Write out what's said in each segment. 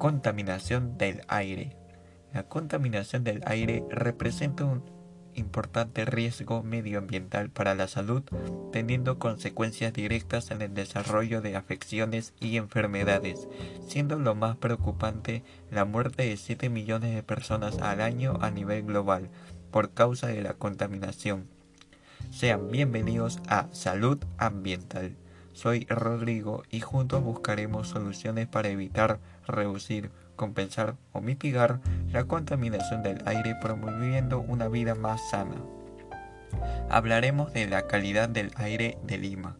Contaminación del aire. La contaminación del aire representa un importante riesgo medioambiental para la salud, teniendo consecuencias directas en el desarrollo de afecciones y enfermedades, siendo lo más preocupante la muerte de 7 millones de personas al año a nivel global por causa de la contaminación. Sean bienvenidos a Salud Ambiental. Soy Rodrigo y juntos buscaremos soluciones para evitar, reducir, compensar o mitigar la contaminación del aire promoviendo una vida más sana. Hablaremos de la calidad del aire de Lima.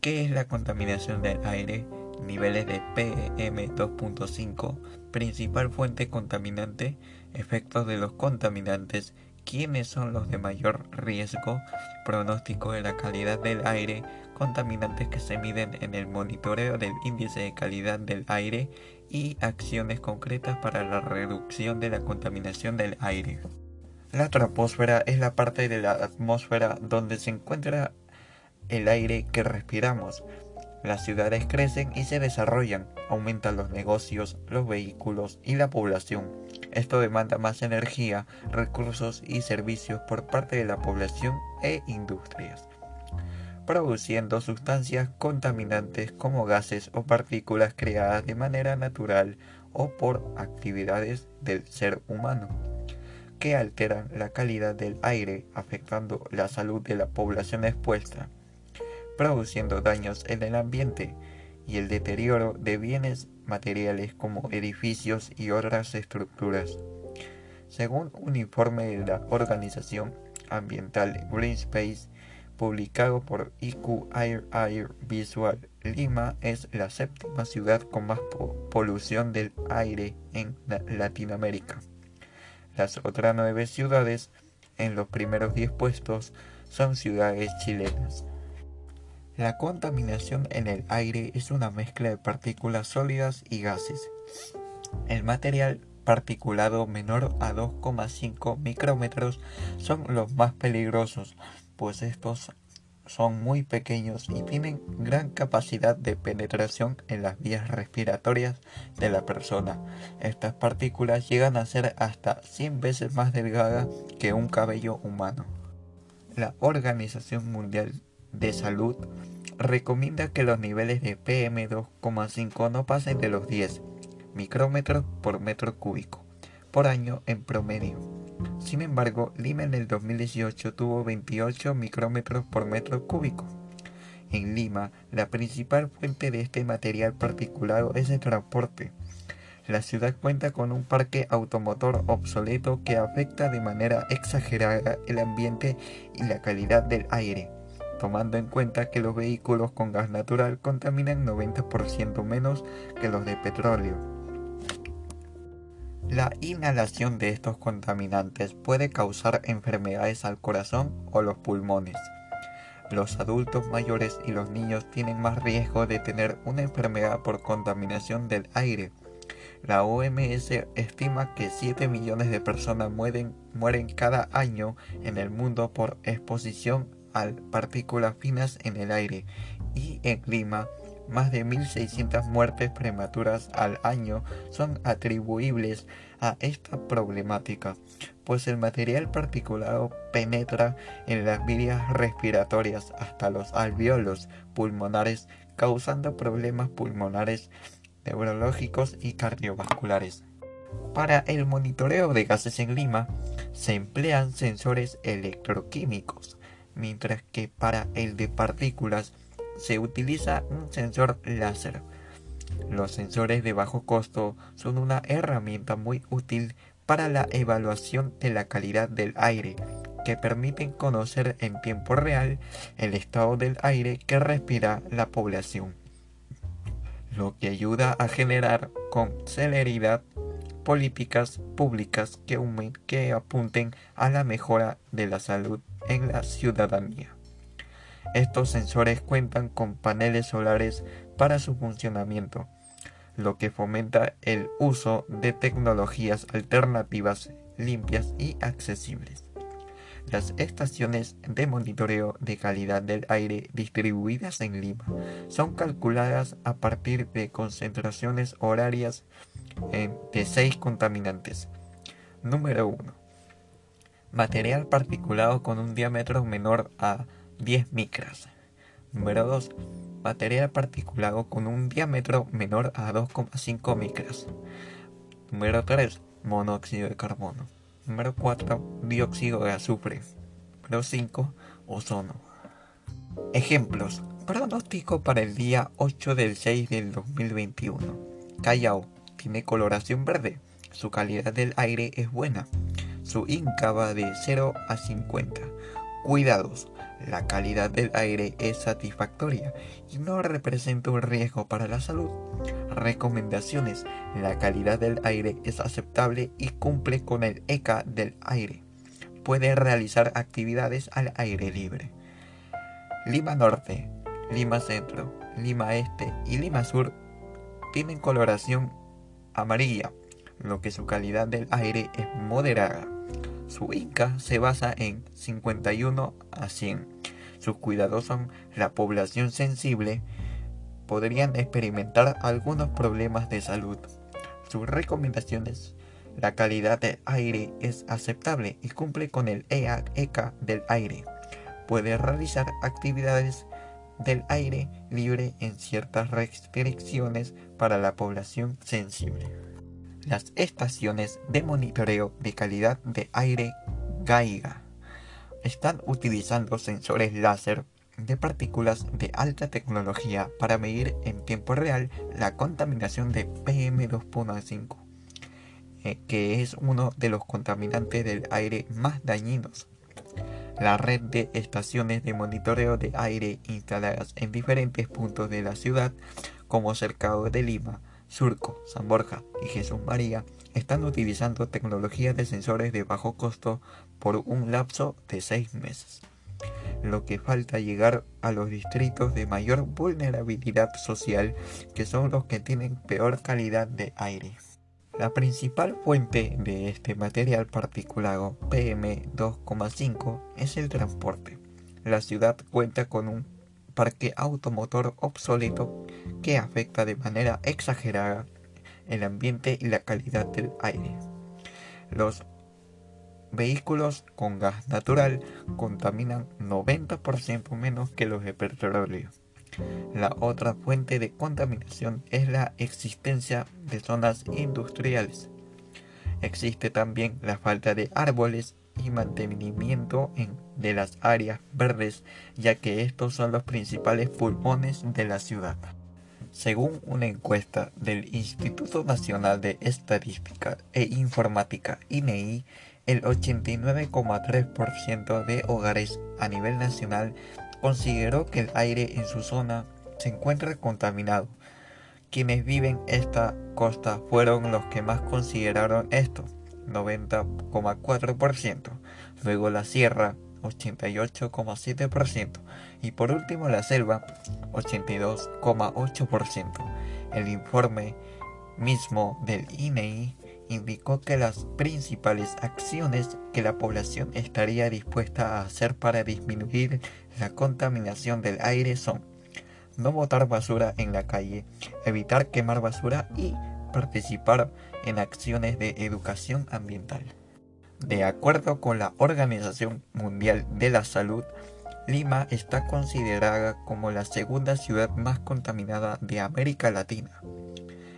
¿Qué es la contaminación del aire? Niveles de PM2.5, principal fuente contaminante, efectos de los contaminantes, quiénes son los de mayor riesgo, pronóstico de la calidad del aire, contaminantes que se miden en el monitoreo del índice de calidad del aire y acciones concretas para la reducción de la contaminación del aire. La troposfera es la parte de la atmósfera donde se encuentra el aire que respiramos. Las ciudades crecen y se desarrollan, aumentan los negocios, los vehículos y la población. Esto demanda más energía, recursos y servicios por parte de la población e industrias produciendo sustancias contaminantes como gases o partículas creadas de manera natural o por actividades del ser humano, que alteran la calidad del aire, afectando la salud de la población expuesta, produciendo daños en el ambiente y el deterioro de bienes materiales como edificios y otras estructuras. Según un informe de la organización ambiental Green Space, publicado por IQ Air Air Visual, Lima es la séptima ciudad con más polución del aire en Latinoamérica. Las otras nueve ciudades en los primeros diez puestos son ciudades chilenas. La contaminación en el aire es una mezcla de partículas sólidas y gases. El material particulado menor a 2,5 micrómetros son los más peligrosos, pues estos son muy pequeños y tienen gran capacidad de penetración en las vías respiratorias de la persona. Estas partículas llegan a ser hasta 100 veces más delgadas que un cabello humano. La Organización Mundial de Salud recomienda que los niveles de PM2,5 no pasen de los 10 micrómetros por metro cúbico por año en promedio. Sin embargo, Lima en el 2018 tuvo 28 micrómetros por metro cúbico. En Lima, la principal fuente de este material particulado es el transporte. La ciudad cuenta con un parque automotor obsoleto que afecta de manera exagerada el ambiente y la calidad del aire, tomando en cuenta que los vehículos con gas natural contaminan 90% menos que los de petróleo. La inhalación de estos contaminantes puede causar enfermedades al corazón o los pulmones. Los adultos mayores y los niños tienen más riesgo de tener una enfermedad por contaminación del aire. La OMS estima que 7 millones de personas mueren, cada año en el mundo por exposición a partículas finas en el aire y en clima más de 1.600 muertes prematuras al año son atribuibles a esta problemática, pues el material particulado penetra en las vías respiratorias hasta los alveolos pulmonares, causando problemas pulmonares, neurológicos y cardiovasculares. Para el monitoreo de gases en Lima se emplean sensores electroquímicos, mientras que para el de partículas se utiliza un sensor láser. Los sensores de bajo costo son una herramienta muy útil para la evaluación de la calidad del aire, que permiten conocer en tiempo real el estado del aire que respira la población, lo que ayuda a generar con celeridad políticas públicas que, que apunten a la mejora de la salud en la ciudadanía. Estos sensores cuentan con paneles solares para su funcionamiento, lo que fomenta el uso de tecnologías alternativas limpias y accesibles. Las estaciones de monitoreo de calidad del aire distribuidas en Lima son calculadas a partir de concentraciones horarias de seis contaminantes. Número 1. Material particulado con un diámetro menor a 10 micras. Número 2. Material particulado con un diámetro menor a 2,5 micras. Número 3. Monóxido de carbono. Número 4. Dióxido de azufre. Número 5. Ozono. Ejemplos. Pronóstico para el día 8 del 6 del 2021. Callao. Tiene coloración verde. Su calidad del aire es buena. Su INCA va de 0 a 50. Cuidados. La calidad del aire es satisfactoria y no representa un riesgo para la salud. Recomendaciones. La calidad del aire es aceptable y cumple con el ECA del aire. Puede realizar actividades al aire libre. Lima Norte, Lima Centro, Lima Este y Lima Sur tienen coloración amarilla, lo que su calidad del aire es moderada. Su INCA se basa en 51 a 100. Sus cuidados son la población sensible, podrían experimentar algunos problemas de salud. Sus recomendaciones la calidad del aire es aceptable y cumple con el ECA e del aire. Puede realizar actividades del aire libre en ciertas restricciones para la población sensible. Las estaciones de monitoreo de calidad de aire GAIGA. Están utilizando sensores láser de partículas de alta tecnología para medir en tiempo real la contaminación de PM2.5, eh, que es uno de los contaminantes del aire más dañinos. La red de estaciones de monitoreo de aire instaladas en diferentes puntos de la ciudad, como Cercado de Lima, Surco, San Borja y Jesús María, están utilizando tecnologías de sensores de bajo costo por un lapso de seis meses. Lo que falta llegar a los distritos de mayor vulnerabilidad social, que son los que tienen peor calidad de aire. La principal fuente de este material particulado PM2,5 es el transporte. La ciudad cuenta con un parque automotor obsoleto que afecta de manera exagerada el ambiente y la calidad del aire. Los vehículos con gas natural contaminan 90% menos que los de petróleo. La otra fuente de contaminación es la existencia de zonas industriales. Existe también la falta de árboles y mantenimiento de las áreas verdes, ya que estos son los principales pulmones de la ciudad. Según una encuesta del Instituto Nacional de Estadística e Informática INEI, e el 89,3% de hogares a nivel nacional consideró que el aire en su zona se encuentra contaminado. Quienes viven esta costa fueron los que más consideraron esto, 90,4%, luego la sierra, 88,7%, y por último la selva, 82,8%. El informe mismo del INEI indicó que las principales acciones que la población estaría dispuesta a hacer para disminuir la contaminación del aire son no botar basura en la calle, evitar quemar basura y participar en acciones de educación ambiental. De acuerdo con la Organización Mundial de la Salud, Lima está considerada como la segunda ciudad más contaminada de América Latina.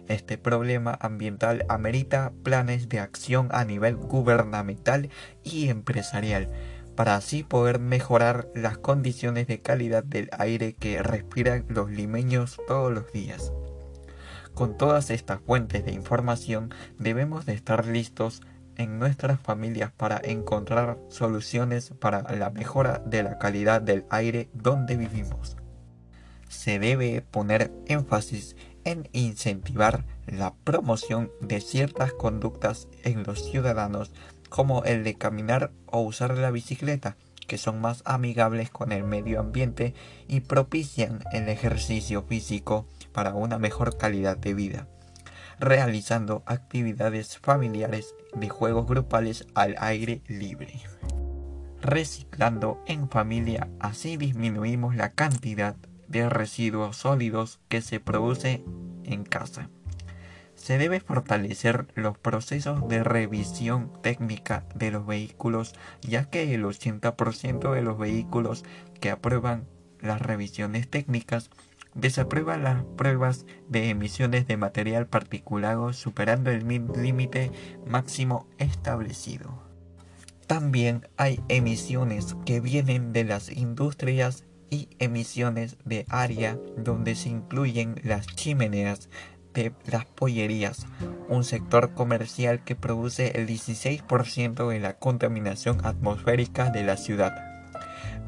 Este problema ambiental amerita planes de acción a nivel gubernamental y empresarial para así poder mejorar las condiciones de calidad del aire que respiran los limeños todos los días. Con todas estas fuentes de información debemos de estar listos en nuestras familias para encontrar soluciones para la mejora de la calidad del aire donde vivimos. Se debe poner énfasis en incentivar la promoción de ciertas conductas en los ciudadanos como el de caminar o usar la bicicleta, que son más amigables con el medio ambiente y propician el ejercicio físico para una mejor calidad de vida, realizando actividades familiares de juegos grupales al aire libre. Reciclando en familia, así disminuimos la cantidad de residuos sólidos que se produce en casa. Se debe fortalecer los procesos de revisión técnica de los vehículos, ya que el 80% de los vehículos que aprueban las revisiones técnicas desaprueban las pruebas de emisiones de material particulado superando el límite máximo establecido. También hay emisiones que vienen de las industrias y emisiones de área donde se incluyen las chimeneas de las pollerías, un sector comercial que produce el 16% de la contaminación atmosférica de la ciudad.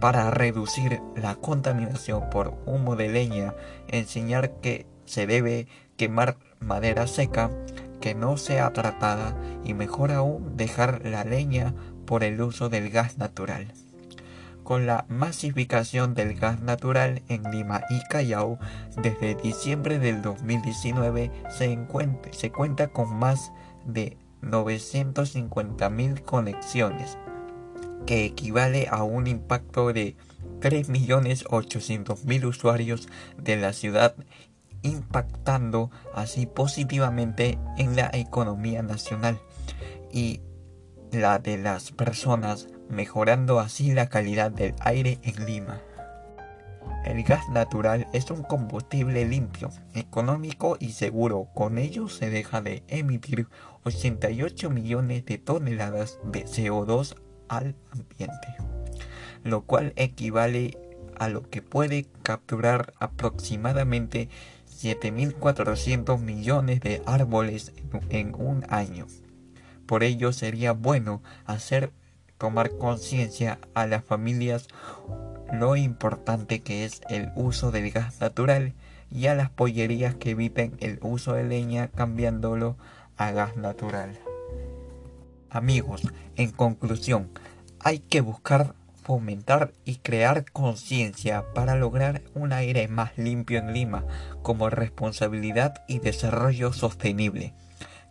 Para reducir la contaminación por humo de leña, enseñar que se debe quemar madera seca que no sea tratada y mejor aún dejar la leña por el uso del gas natural. Con la masificación del gas natural en Lima y Callao, desde diciembre del 2019 se, se cuenta con más de 950.000 conexiones, que equivale a un impacto de 3.800.000 usuarios de la ciudad, impactando así positivamente en la economía nacional y la de las personas, mejorando así la calidad del aire en Lima. El gas natural es un combustible limpio, económico y seguro. Con ello se deja de emitir 88 millones de toneladas de CO2 al ambiente, lo cual equivale a lo que puede capturar aproximadamente 7.400 millones de árboles en un año. Por ello sería bueno hacer tomar conciencia a las familias lo importante que es el uso del gas natural y a las pollerías que eviten el uso de leña cambiándolo a gas natural. Amigos, en conclusión, hay que buscar fomentar y crear conciencia para lograr un aire más limpio en Lima como responsabilidad y desarrollo sostenible.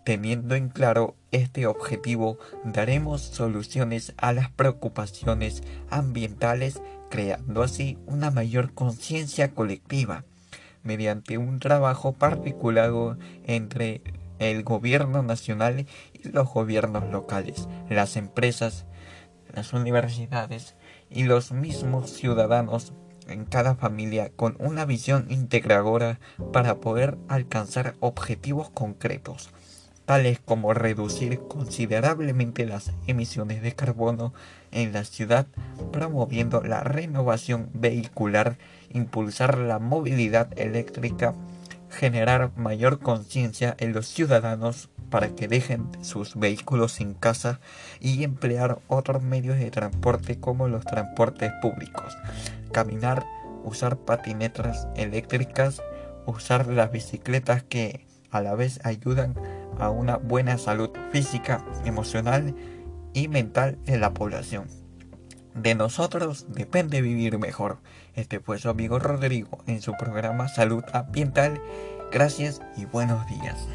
Teniendo en claro este objetivo, daremos soluciones a las preocupaciones ambientales, creando así una mayor conciencia colectiva, mediante un trabajo particular entre el gobierno nacional los gobiernos locales, las empresas, las universidades y los mismos ciudadanos en cada familia con una visión integradora para poder alcanzar objetivos concretos tales como reducir considerablemente las emisiones de carbono en la ciudad, promoviendo la renovación vehicular, impulsar la movilidad eléctrica, generar mayor conciencia en los ciudadanos para que dejen sus vehículos en casa y emplear otros medios de transporte como los transportes públicos, caminar, usar patinetas eléctricas, usar las bicicletas que a la vez ayudan a una buena salud física, emocional y mental de la población. De nosotros depende vivir mejor. Este fue su amigo Rodrigo en su programa Salud Ambiental. Gracias y buenos días.